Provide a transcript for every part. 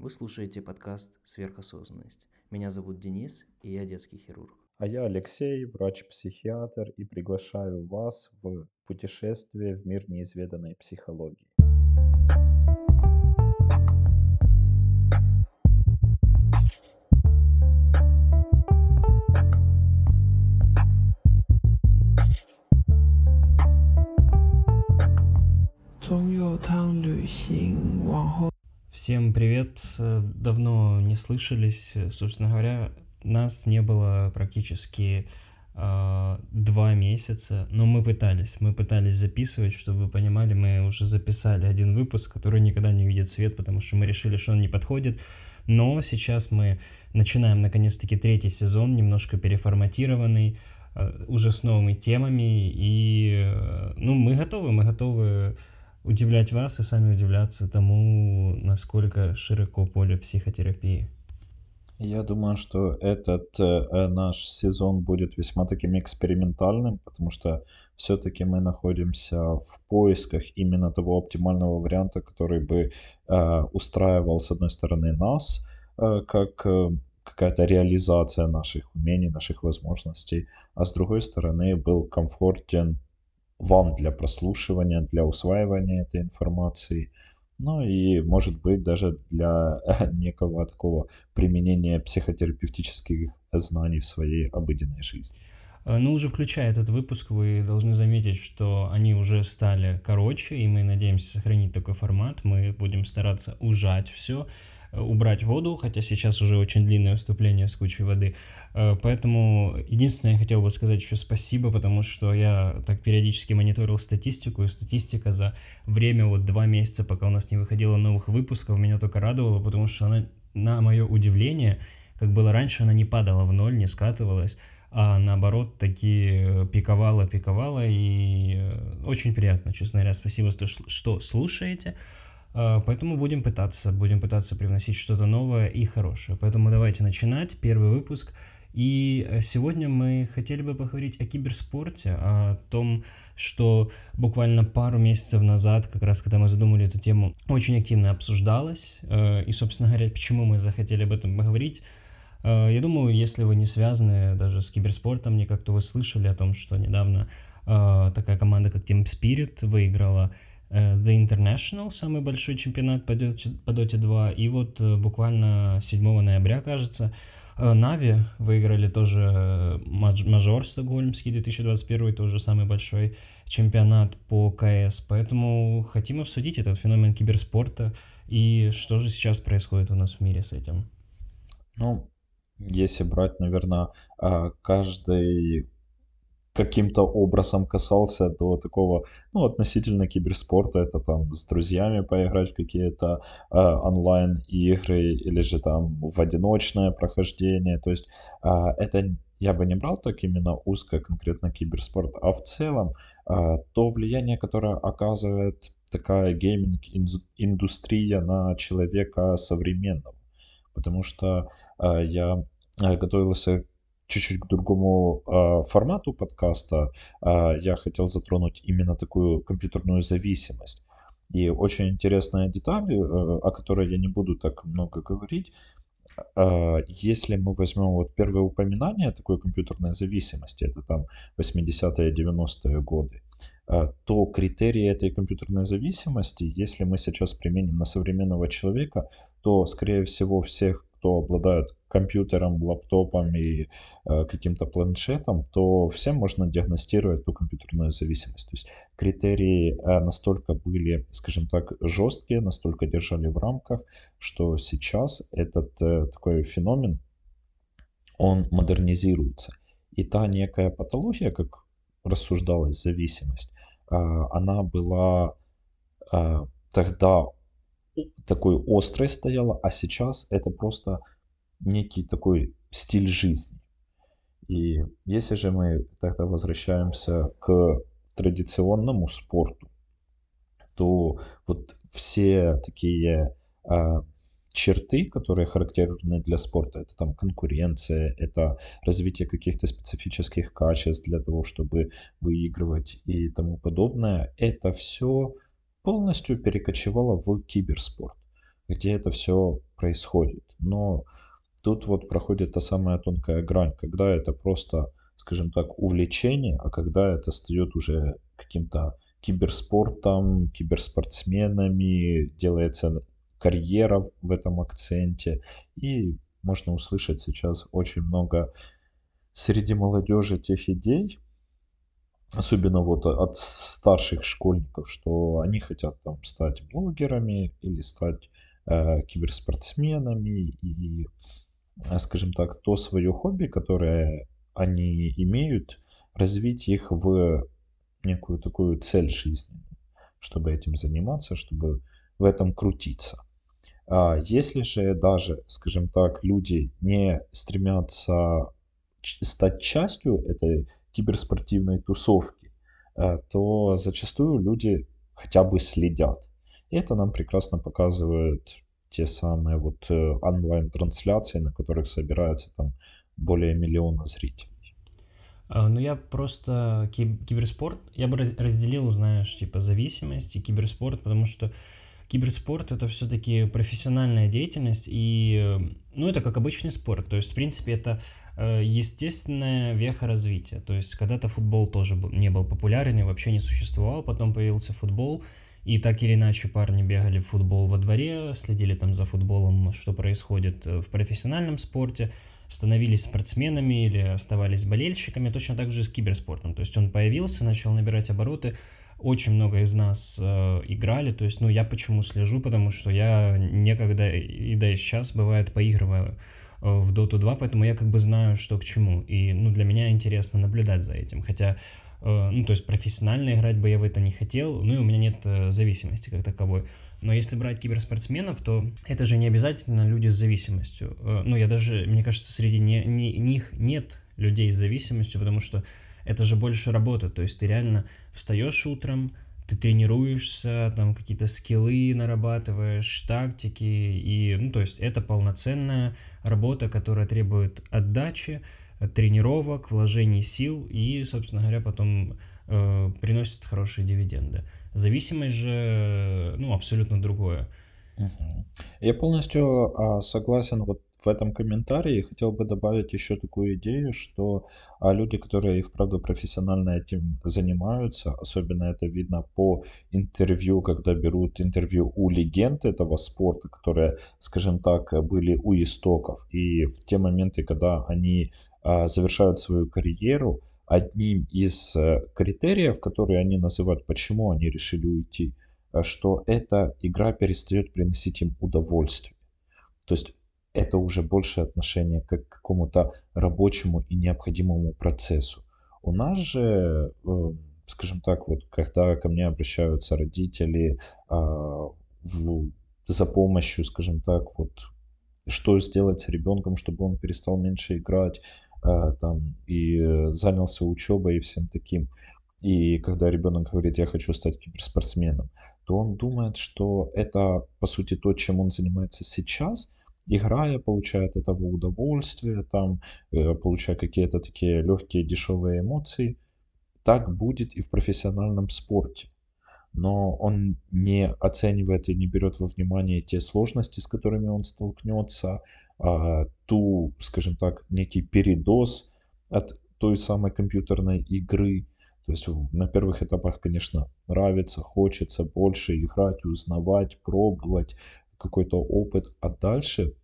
Вы слушаете подкаст «Сверхосознанность». Меня зовут Денис, и я детский хирург. А я Алексей, врач-психиатр, и приглашаю вас в путешествие в мир неизведанной психологии. Давно не слышались. Собственно говоря, нас не было практически э, два месяца, но мы пытались. Мы пытались записывать, чтобы вы понимали, мы уже записали один выпуск, который никогда не увидит свет, потому что мы решили, что он не подходит. Но сейчас мы начинаем наконец-таки третий сезон, немножко переформатированный, э, уже с новыми темами. И э, ну, мы готовы, мы готовы удивлять вас и сами удивляться тому, насколько широко поле психотерапии. Я думаю, что этот э, наш сезон будет весьма таким экспериментальным, потому что все-таки мы находимся в поисках именно того оптимального варианта, который бы э, устраивал, с одной стороны, нас, э, как э, какая-то реализация наших умений, наших возможностей, а с другой стороны был комфортен вам для прослушивания, для усваивания этой информации, ну и, может быть, даже для некого такого применения психотерапевтических знаний в своей обыденной жизни. Э, ну, уже включая этот выпуск, вы должны заметить, что они уже стали короче, и мы надеемся сохранить такой формат. Мы будем стараться ужать все, убрать воду, хотя сейчас уже очень длинное выступление с кучей воды. Э, поэтому единственное, я хотел бы сказать еще спасибо, потому что я так периодически мониторил статистику, и статистика за время вот два месяца, пока у нас не выходило новых выпусков, меня только радовала, потому что она, на мое удивление, как было раньше, она не падала в ноль, не скатывалась, а наоборот таки пиковала, пиковала, и э, очень приятно, честно говоря. Спасибо, что слушаете. А, поэтому будем пытаться, будем пытаться привносить что-то новое и хорошее. Поэтому давайте начинать первый выпуск. И э, сегодня мы хотели бы поговорить о киберспорте, о том, что буквально пару месяцев назад, как раз когда мы задумали эту тему, очень активно обсуждалось. Э, и, собственно говоря, почему мы захотели об этом поговорить. Э, я думаю, если вы не связаны даже с киберспортом, не как-то вы слышали о том, что недавно такая команда, как Team Spirit, выиграла The International, самый большой чемпионат по Dota 2. И вот э, буквально 7 ноября, кажется, Нави э, выиграли тоже мажор стокгольмский 2021, тоже самый большой чемпионат по КС. Поэтому хотим обсудить этот феномен киберспорта и что же сейчас происходит у нас в мире с этим. Ну, если брать, наверное, каждый каким-то образом касался до такого, ну, относительно киберспорта, это там с друзьями поиграть в какие-то э, онлайн-игры или же там в одиночное прохождение, то есть э, это я бы не брал так именно узко конкретно киберспорт, а в целом э, то влияние, которое оказывает такая гейминг-индустрия на человека современного. Потому что э, я готовился чуть-чуть к другому э, формату подкаста, э, я хотел затронуть именно такую компьютерную зависимость. И очень интересная деталь, э, о которой я не буду так много говорить, э, если мы возьмем вот первое упоминание такой компьютерной зависимости, это там 80-е, 90-е годы, э, то критерии этой компьютерной зависимости, если мы сейчас применим на современного человека, то, скорее всего, всех, кто обладает компьютером, лаптопом и э, каким-то планшетом, то всем можно диагностировать ту компьютерную зависимость. То есть критерии э, настолько были, скажем так, жесткие, настолько держали в рамках, что сейчас этот э, такой феномен, он модернизируется. И та некая патология, как рассуждалась зависимость, э, она была э, тогда такой острой стояла, а сейчас это просто некий такой стиль жизни. И если же мы тогда возвращаемся к традиционному спорту, то вот все такие а, черты, которые характерны для спорта, это там конкуренция, это развитие каких-то специфических качеств для того, чтобы выигрывать и тому подобное, это все полностью перекочевало в киберспорт. где это все происходит. Но тут вот проходит та самая тонкая грань, когда это просто, скажем так, увлечение, а когда это стает уже каким-то киберспортом, киберспортсменами, делается карьера в этом акценте. И можно услышать сейчас очень много среди молодежи тех идей, особенно вот от старших школьников, что они хотят там стать блогерами или стать э, киберспортсменами и, э, скажем так, то свое хобби, которое они имеют, развить их в некую такую цель жизни, чтобы этим заниматься, чтобы в этом крутиться. А если же даже, скажем так, люди не стремятся стать частью этой киберспортивной тусовки, э, то зачастую люди хотя бы следят. И это нам прекрасно показывают те самые вот э, онлайн-трансляции, на которых собирается там более миллиона зрителей. А, ну, я просто киберспорт, я бы разделил, знаешь, типа зависимость и киберспорт, потому что киберспорт это все-таки профессиональная деятельность, и, ну, это как обычный спорт, то есть, в принципе, это э, естественная веха развития, то есть, когда-то футбол тоже не был популярен и вообще не существовал, потом появился футбол, и так или иначе парни бегали в футбол во дворе, следили там за футболом, что происходит э, в профессиональном спорте, становились спортсменами или оставались болельщиками, точно так же и с киберспортом. То есть он появился, начал набирать обороты, очень много из нас э, играли, то есть, ну, я почему слежу, потому что я некогда, и да и сейчас, бывает, поигрываю э, в Dota 2, поэтому я как бы знаю, что к чему, и, ну, для меня интересно наблюдать за этим, хотя, э, ну, то есть, профессионально играть бы я в это не хотел, ну, и у меня нет э, зависимости как таковой, но если брать киберспортсменов, то это же не обязательно люди с зависимостью. Э, ну, я даже, мне кажется, среди не, не, них нет людей с зависимостью, потому что это же больше работа. То есть ты реально встаешь утром, ты тренируешься, там какие-то скиллы нарабатываешь, тактики, и, ну, то есть это полноценная работа, которая требует отдачи, тренировок, вложений сил и, собственно говоря, потом э, приносит хорошие дивиденды. Зависимость же, ну, абсолютно другое. Я полностью а, согласен вот в этом комментарии. Хотел бы добавить еще такую идею, что а, люди, которые и вправду профессионально этим занимаются, особенно это видно по интервью, когда берут интервью у легенд этого спорта, которые, скажем так, были у истоков. И в те моменты, когда они а, завершают свою карьеру, одним из э, критериев, которые они называют, почему они решили уйти, что эта игра перестает приносить им удовольствие. То есть это уже больше отношение к какому-то рабочему и необходимому процессу. У нас же, э, скажем так, вот когда ко мне обращаются родители а, в, за помощью, скажем так, вот что сделать с ребенком, чтобы он перестал меньше играть, а, там, и занялся учебой и всем таким. И когда ребенок говорит, я хочу стать киберспортсменом, то он думает, что это, по сути, то, чем он занимается сейчас, играя, получает этого удовольствие, там, э, получая какие-то такие легкие, дешевые эмоции. Так будет и в профессиональном спорте но он не оценивает и не берет во внимание те сложности, с которыми он столкнется, а, ту, скажем так, некий передоз от той самой компьютерной игры. То есть на первых этапах, конечно, нравится, хочется больше играть, узнавать, пробовать какой-то опыт, а дальше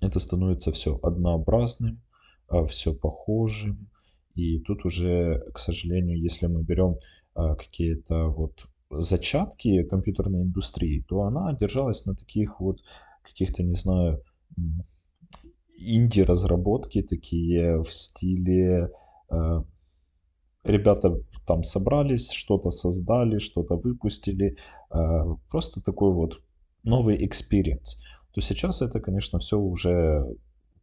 это становится все однообразным, а, все похожим. И тут уже, к сожалению, если мы берем а, какие-то вот зачатки компьютерной индустрии, то она держалась на таких вот каких-то, не знаю, инди-разработки такие в стиле э, ребята там собрались, что-то создали, что-то выпустили, э, просто такой вот новый experience. То сейчас это, конечно, все уже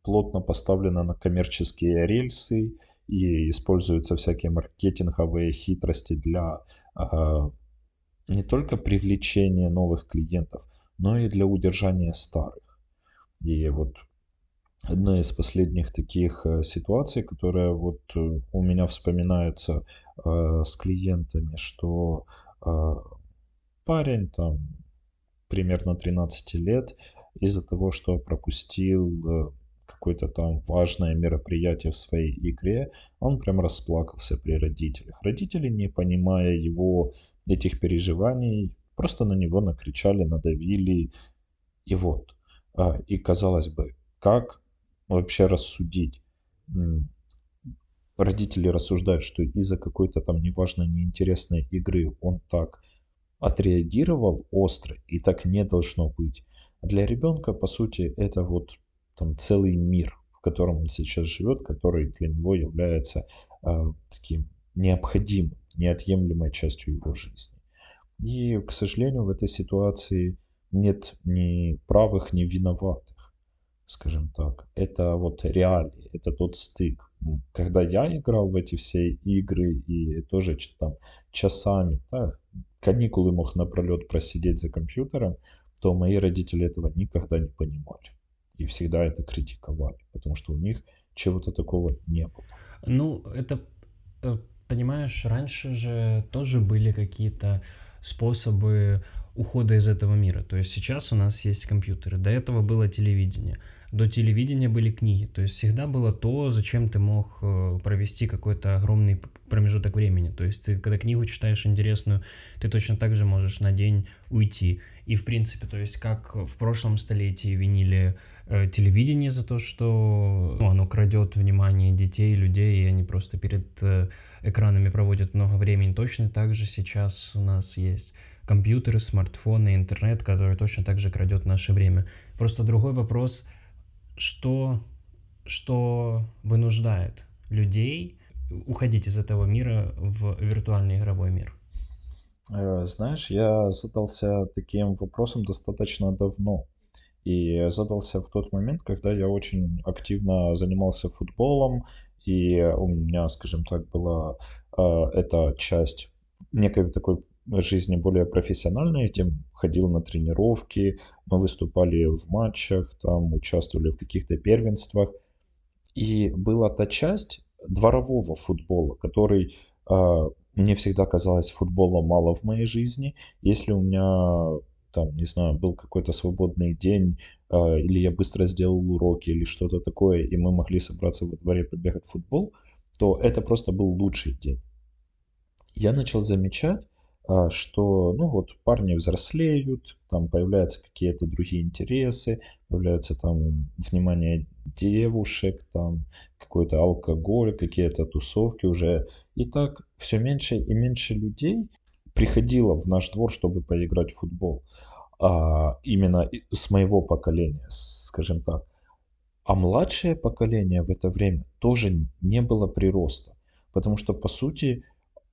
плотно поставлено на коммерческие рельсы и используются всякие маркетинговые хитрости для э, не только привлечения новых клиентов, но и для удержания старых. И вот одна из последних таких э, ситуаций, которая вот э, у меня вспоминается э, с клиентами, что парень там примерно 13 лет из-за того, что пропустил какое-то там важное мероприятие в своей игре, он прям расплакался при родителях. Родители, не понимая его этих переживаний, просто на него накричали, надавили, и вот. А, и казалось бы, как вообще рассудить? Родители рассуждают, что из-за какой-то там неважно неинтересной игры он так отреагировал остро, и так не должно быть. А для ребенка, по сути, это вот там целый мир, в котором он сейчас живет, который для него является э, таким необходимым, неотъемлемой частью его жизни. И, к сожалению, в этой ситуации нет ни правых, ни виноватых, скажем так. Это вот реалии, это тот стык. Когда я играл в эти все игры и тоже там часами, да, каникулы мог напролет просидеть за компьютером, то мои родители этого никогда не понимали и всегда это критиковали, потому что у них чего-то такого не было. Ну, это, э, понимаешь, раньше же тоже были какие-то способы ухода из этого мира. То есть сейчас у нас есть компьютеры, до этого было телевидение, до телевидения были книги. То есть всегда было то, зачем ты мог э, провести какой-то огромный промежуток времени. То есть ты, когда книгу читаешь интересную, ты точно так же можешь на день уйти. И в принципе, то есть как в прошлом столетии винили Э, телевидение за то, что ну, оно крадет внимание детей, людей, и они просто перед э, экранами проводят много времени. Точно так же сейчас у нас есть компьютеры, смартфоны, интернет, который точно так же крадет наше время. Просто другой вопрос, что, что вынуждает людей уходить из этого мира в виртуальный игровой мир? Э, знаешь, я задался таким вопросом достаточно давно. И задался в тот момент, когда я очень активно занимался футболом, и у меня, скажем так, была э, эта часть некой такой жизни более профессиональной, тем ходил на тренировки, мы выступали в матчах, там участвовали в каких-то первенствах. И была та часть дворового футбола, который э, мне всегда казалось футбола мало в моей жизни. Если у меня там, не знаю, был какой-то свободный день, э, или я быстро сделал уроки, или что-то такое, и мы могли собраться во дворе побегать в футбол, то это просто был лучший день. Я начал замечать, что, ну вот, парни взрослеют, там появляются какие-то другие интересы, появляется там внимание девушек, там какой-то алкоголь, какие-то тусовки уже. И так все меньше и меньше людей приходила в наш двор, чтобы поиграть в футбол. А, именно с моего поколения, скажем так. А младшее поколение в это время тоже не было прироста. Потому что, по сути,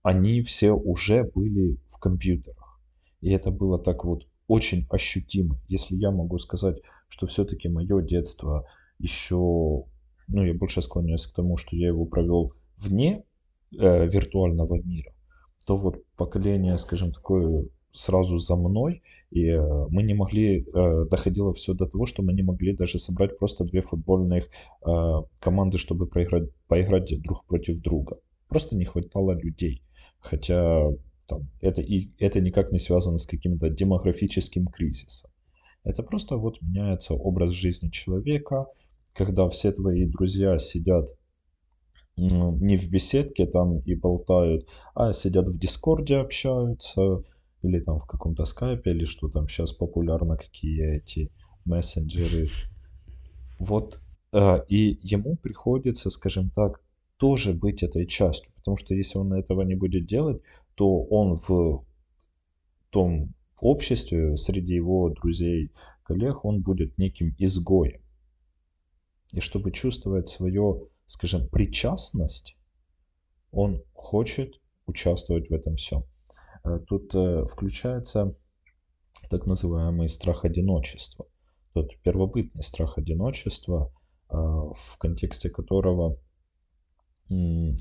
они все уже были в компьютерах. И это было так вот очень ощутимо. Если я могу сказать, что все-таки мое детство еще, ну, я больше склоняюсь к тому, что я его провел вне э, виртуального мира, то вот поколение, скажем, такое сразу за мной, и э, мы не могли, э, доходило все до того, что мы не могли даже собрать просто две футбольных э, команды, чтобы проиграть, поиграть друг против друга. Просто не хватало людей. Хотя там, это, и, это никак не связано с каким-то демографическим кризисом. Это просто вот меняется образ жизни человека, когда все твои друзья сидят не в беседке там и болтают, а сидят в Дискорде, общаются, или там в каком-то скайпе, или что там сейчас популярно, какие эти мессенджеры. Вот, э, и ему приходится, скажем так, тоже быть этой частью, потому что если он этого не будет делать, то он в том обществе, среди его друзей, коллег, он будет неким изгоем. И чтобы чувствовать свою скажем, причастность, он хочет участвовать в этом всем. Э, тут э, включается так называемый страх одиночества. Тот первобытный страх одиночества, э, в контексте которого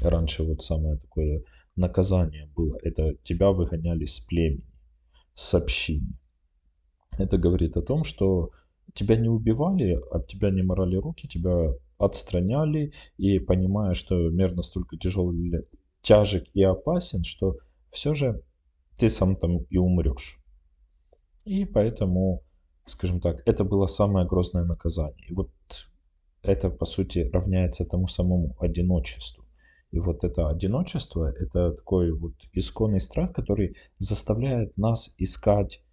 раньше вот самое такое наказание было. Это тебя выгоняли с племени, с общины. Это говорит о том, что тебя не убивали, об тебя не морали руки, тебя отстраняли, и понимая, что мир настолько тяжелый, тяжек и опасен, что все же ты сам там и умрешь. И поэтому, скажем так, это было самое грозное наказание. И вот это, по сути, равняется тому самому одиночеству. И вот это одиночество, это такой вот исконный страх, который заставляет нас искать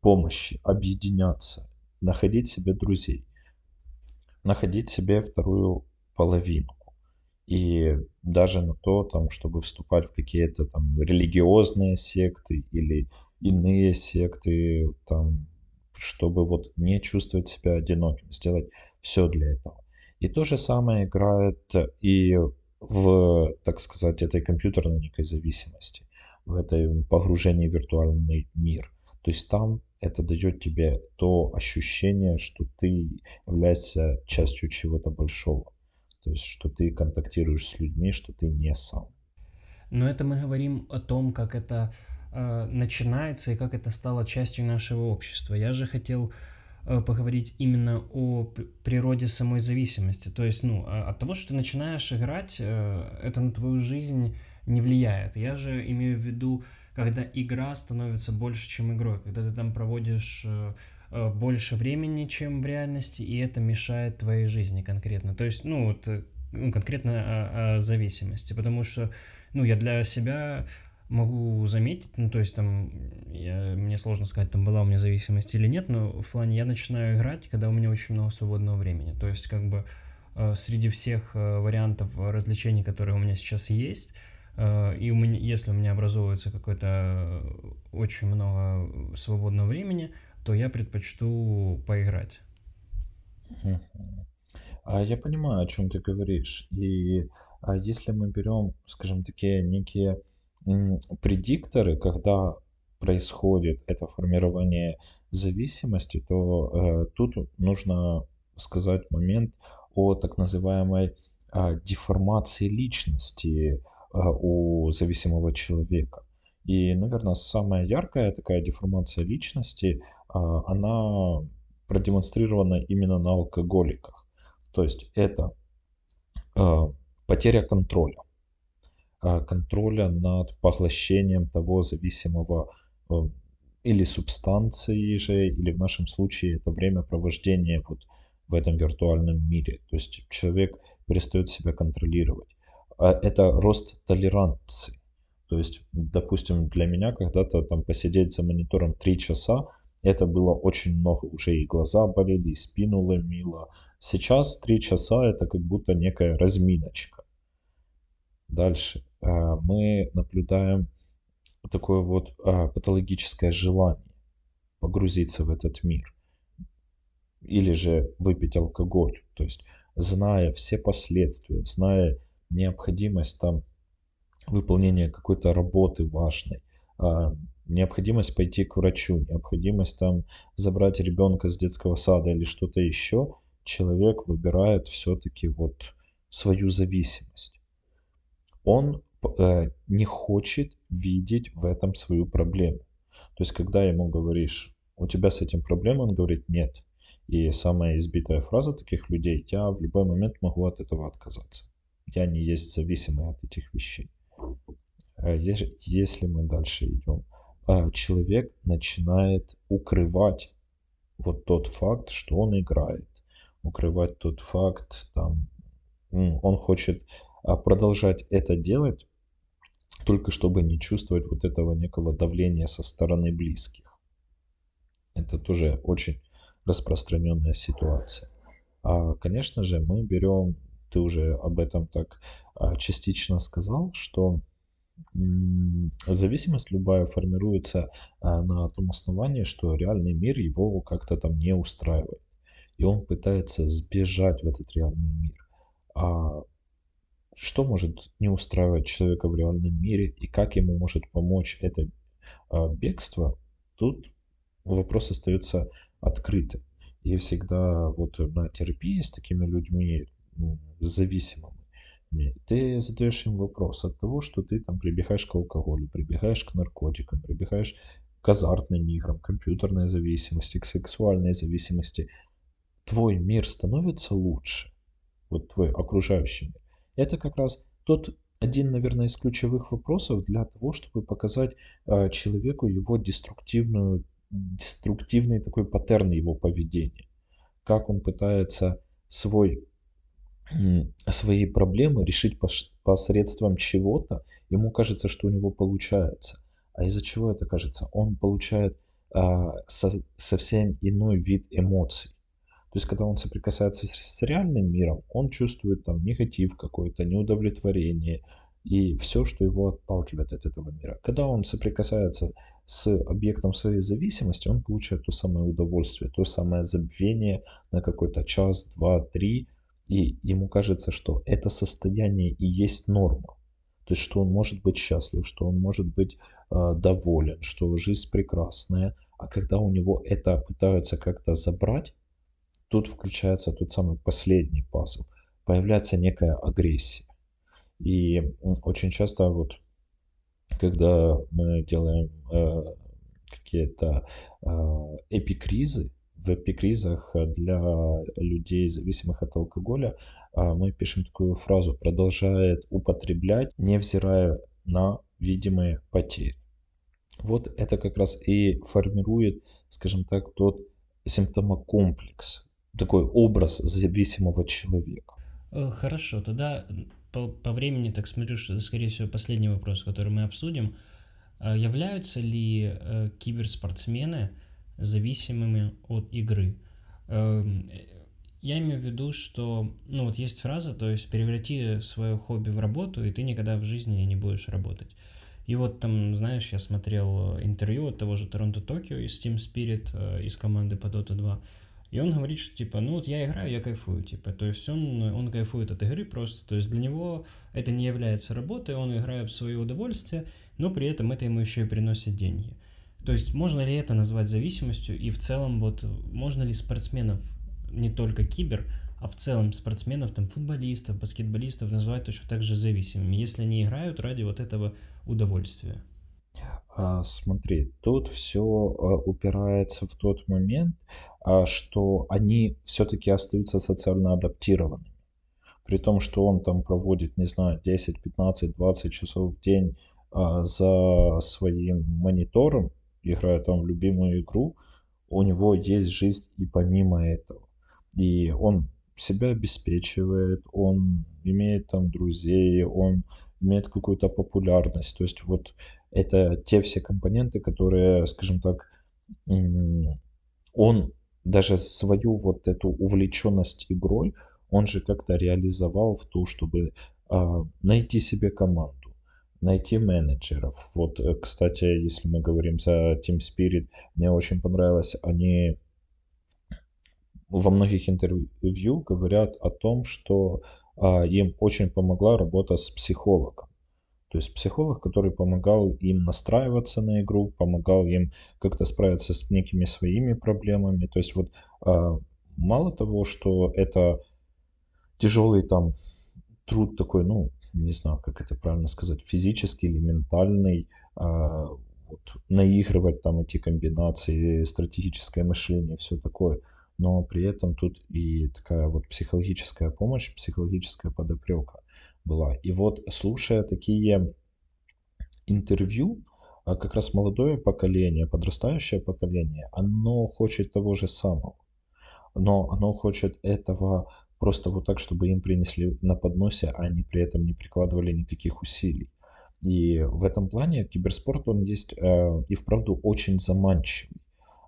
помощи, объединяться, находить себе друзей, находить себе вторую половинку. И даже на то, там, чтобы вступать в какие-то там религиозные секты или иные секты, там, чтобы вот не чувствовать себя одиноким, сделать все для этого. И то же самое играет и в, так сказать, этой компьютерной некой зависимости, в этой погружении в виртуальный мир. То есть там это дает тебе то ощущение, что ты являешься частью чего-то большого. То есть, что ты контактируешь с людьми, что ты не сам. Но это мы говорим о том, как это э, начинается и как это стало частью нашего общества. Я же хотел поговорить именно о природе самой зависимости. То есть, ну, а, от того, что ты начинаешь играть, э, это на твою жизнь не влияет. Я же имею в виду, когда игра становится больше, чем игрой, когда ты там проводишь э, больше времени, чем в реальности, и это мешает твоей жизни конкретно. То есть, ну, вот, ну конкретно о, о зависимости, потому что, ну, я для себя могу заметить, ну, то есть там, я, мне сложно сказать, там была у меня зависимость или нет, но в плане я начинаю играть, когда у меня очень много свободного времени. То есть как бы э, среди всех э, вариантов развлечений, которые у меня сейчас есть, э, и у меня, если у меня образовывается какое-то очень много свободного времени, то я предпочту поиграть. А я понимаю, о чем ты говоришь. И а если мы берем, скажем, такие некие предикторы, когда происходит это формирование зависимости, то э, тут нужно сказать момент о так называемой э, деформации личности э, у зависимого человека. И, наверное, самая яркая такая деформация личности, э, она продемонстрирована именно на алкоголиках. То есть это э, потеря контроля контроля над поглощением того зависимого э, или субстанции же, или в нашем случае это время провождения вот в этом виртуальном мире. То есть человек перестает себя контролировать. А это рост толерантности. То есть, допустим, для меня когда-то там посидеть за монитором 3 часа, это было очень много. Уже и глаза болели, и спину ломило. Сейчас 3 часа это как будто некая разминочка. Дальше. А, мы наблюдаем такое вот а, патологическое желание погрузиться в этот мир. Или же выпить алкоголь. То есть, зная все последствия, зная необходимость там выполнения какой-то работы важной, а, необходимость пойти к врачу, необходимость там забрать ребенка с детского сада или что-то еще, человек выбирает все-таки вот свою зависимость. Он не хочет видеть в этом свою проблему. То есть, когда ему говоришь, у тебя с этим проблема, он говорит нет. И самая избитая фраза таких людей, я в любой момент могу от этого отказаться. Я не есть зависимый от этих вещей. А если мы дальше идем, а человек начинает укрывать вот тот факт, что он играет, укрывать тот факт, там, он хочет а, продолжать это делать, только чтобы не чувствовать вот этого некого давления со стороны близких. Это тоже очень распространенная ситуация. А, конечно же, мы берем, ты уже об этом так а, частично сказал, что зависимость любая формируется а, на том основании, что реальный мир его как-то там не устраивает. И он пытается сбежать в этот реальный мир. А что может не устраивать человека в реальном мире и как ему может помочь это а, бегство, тут вопрос остается открытым. И всегда вот на терапии с такими людьми зависимыми, ты задаешь им вопрос от того, что ты там прибегаешь к алкоголю, прибегаешь к наркотикам, прибегаешь к азартным играм, компьютерной зависимости, к сексуальной зависимости. Твой мир становится лучше, вот твой окружающий мир. Это как раз тот один, наверное, из ключевых вопросов для того, чтобы показать э, человеку его деструктивную деструктивный такой паттерн его поведения. Как он пытается свой свои проблемы решить посредством чего-то, ему кажется, что у него получается. А из-за чего это кажется? Он получает а, со, совсем иной вид эмоций. То есть, когда он соприкасается с, реальным миром, он чувствует там негатив какой-то, неудовлетворение и все, что его отталкивает от этого мира. Когда он соприкасается с объектом своей зависимости, он получает то самое удовольствие, то самое забвение на какой-то час, два, три, и ему кажется, что это состояние и есть норма. То есть, что он может быть счастлив, что он может быть э, доволен, что жизнь прекрасная. А когда у него это пытаются как-то забрать, тут включается тот самый последний пазл. Появляется некая агрессия. И очень часто вот, когда мы делаем э, какие-то э, эпикризы, в эпикризах для людей, зависимых от алкоголя, а, мы пишем такую фразу «продолжает употреблять, невзирая на видимые потери». Вот это как раз и формирует, скажем так, тот симптомокомплекс, такой образ зависимого человека. Э, хорошо, тогда по, по времени так смотрю, что это, скорее всего, последний вопрос, который мы обсудим. А являются ли э, киберспортсмены зависимыми от игры. Эм, я имею в виду, что, ну вот есть фраза, то есть преврати свое хобби в работу, и ты никогда в жизни не будешь работать. И вот там, знаешь, я смотрел интервью от того же Торонто Токио из Team Spirit, э, из команды по Dota 2, и он говорит, что типа, ну вот я играю, я кайфую, типа, то есть он, он кайфует от игры просто, то есть для него это не является работой, он играет в свое удовольствие, но при этом это ему еще и приносит деньги. То есть можно ли это назвать зависимостью и в целом вот можно ли спортсменов, не только кибер, а в целом спортсменов, там футболистов, баскетболистов называть точно так же зависимыми, если они играют ради вот этого удовольствия? А, смотри, тут все а, упирается в тот момент, а, что они все-таки остаются социально адаптированными. При том, что он там проводит, не знаю, 10, 15, 20 часов в день за своим монитором, играя там в любимую игру, у него есть жизнь и помимо этого. И он себя обеспечивает, он имеет там друзей, он имеет какую-то популярность. То есть вот это те все компоненты, которые, скажем так, он даже свою вот эту увлеченность игрой, он же как-то реализовал в то, чтобы а, найти себе команду найти менеджеров. Вот, э, кстати, если мы говорим за Team Spirit, мне очень понравилось, они во многих интервью говорят о том, что им очень помогла работа с психологом. То есть психолог, который помогал им настраиваться на игру, помогал им как-то справиться с некими своими проблемами. То есть вот а, мало того, что это тяжелый там труд такой, ну, не знаю, как это правильно сказать, физический или ментальный, а, вот, наигрывать там эти комбинации, стратегическое мышление, все такое. Но при этом тут и такая вот психологическая помощь, психологическая подоплека была. И вот слушая такие интервью, а, как раз молодое поколение, подрастающее поколение, оно хочет того же самого. Но оно хочет этого просто вот так, чтобы им принесли на подносе, а они при этом не прикладывали никаких усилий. И в этом плане киберспорт, он есть э, и вправду очень заманчивый.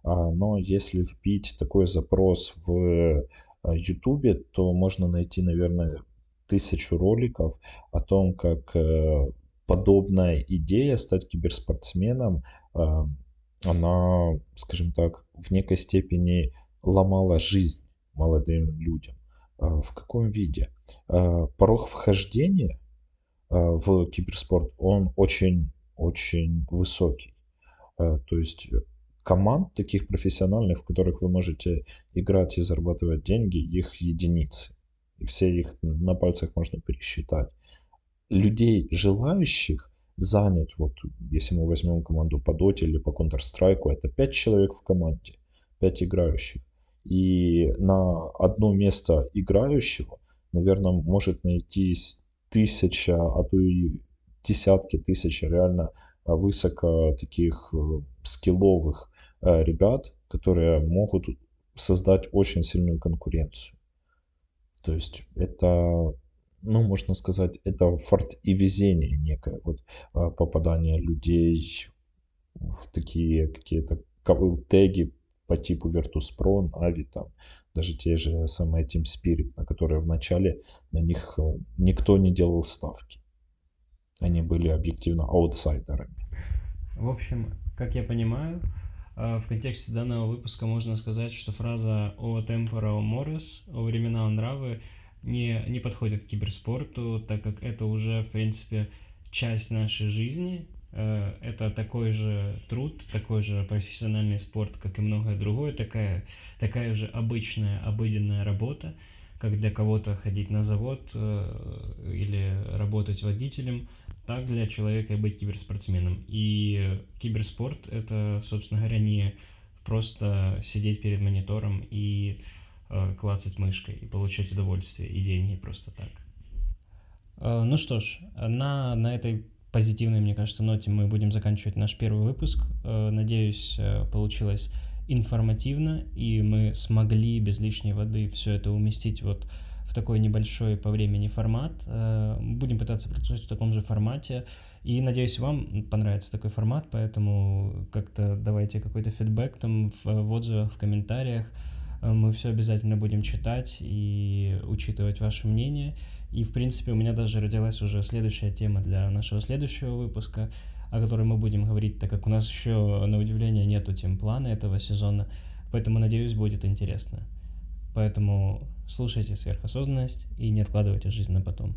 А, но если вбить такой запрос в YouTube, э, то можно найти, наверное, тысячу роликов о том, как э, подобная идея стать киберспортсменом, э, она, скажем так, в некой степени ломала жизнь молодым людям. А, в каком виде? А, порог вхождения а, в киберспорт, он очень-очень высокий. То есть команд таких профессиональных, в которых вы можете играть и зарабатывать деньги, их единицы. И все их на пальцах можно пересчитать. Людей, желающих занять, вот если мы возьмем команду по Доте или по Counter-Strike, это 5 человек в команде, 5 играющих. И на одно место играющего, наверное, может найти тысяча, а то и десятки тысяч реально высоко таких э, скилловых ребят, которые могут создать очень сильную конкуренцию. То есть это, ну, можно сказать, это фарт и везение некое, вот попадание людей в такие какие-то теги по типу Virtus.pro, Avi, там, даже те же самые Team Spirit, на которые вначале на них э, никто не делал ставки. Они были объективно аутсайдерами. В общем, как я понимаю, э, в контексте данного выпуска можно сказать, что фраза «о темпора о морес», «о времена о нравы» не, не подходит к киберспорту, так как это уже, в принципе, часть нашей жизни, Э, это такой же труд, такой же профессиональный спорт, как и многое другое, такая, такая же обычная, обыденная работа, как для кого-то ходить на завод э, или работать водителем, так для человека и быть киберспортсменом. И киберспорт — это, собственно говоря, не просто сидеть перед монитором и э, клацать мышкой и получать удовольствие и деньги просто так. Ну что ж, на, на этой позитивной, мне кажется, ноте мы будем заканчивать наш первый выпуск. Э, надеюсь, э, получилось информативно, и мы смогли без лишней воды все это уместить вот в такой небольшой по времени формат. Э, будем пытаться продолжать в таком же формате. И надеюсь, вам понравится такой формат, поэтому как-то давайте какой-то фидбэк там в, в отзывах, в комментариях. Мы все обязательно будем читать и учитывать ваше мнение. И, в принципе, у меня даже родилась уже следующая тема для нашего следующего выпуска, о которой мы будем говорить, так как у нас еще, на удивление, нету тем плана этого сезона, поэтому, надеюсь, будет интересно. Поэтому слушайте сверхосознанность и не откладывайте жизнь на потом.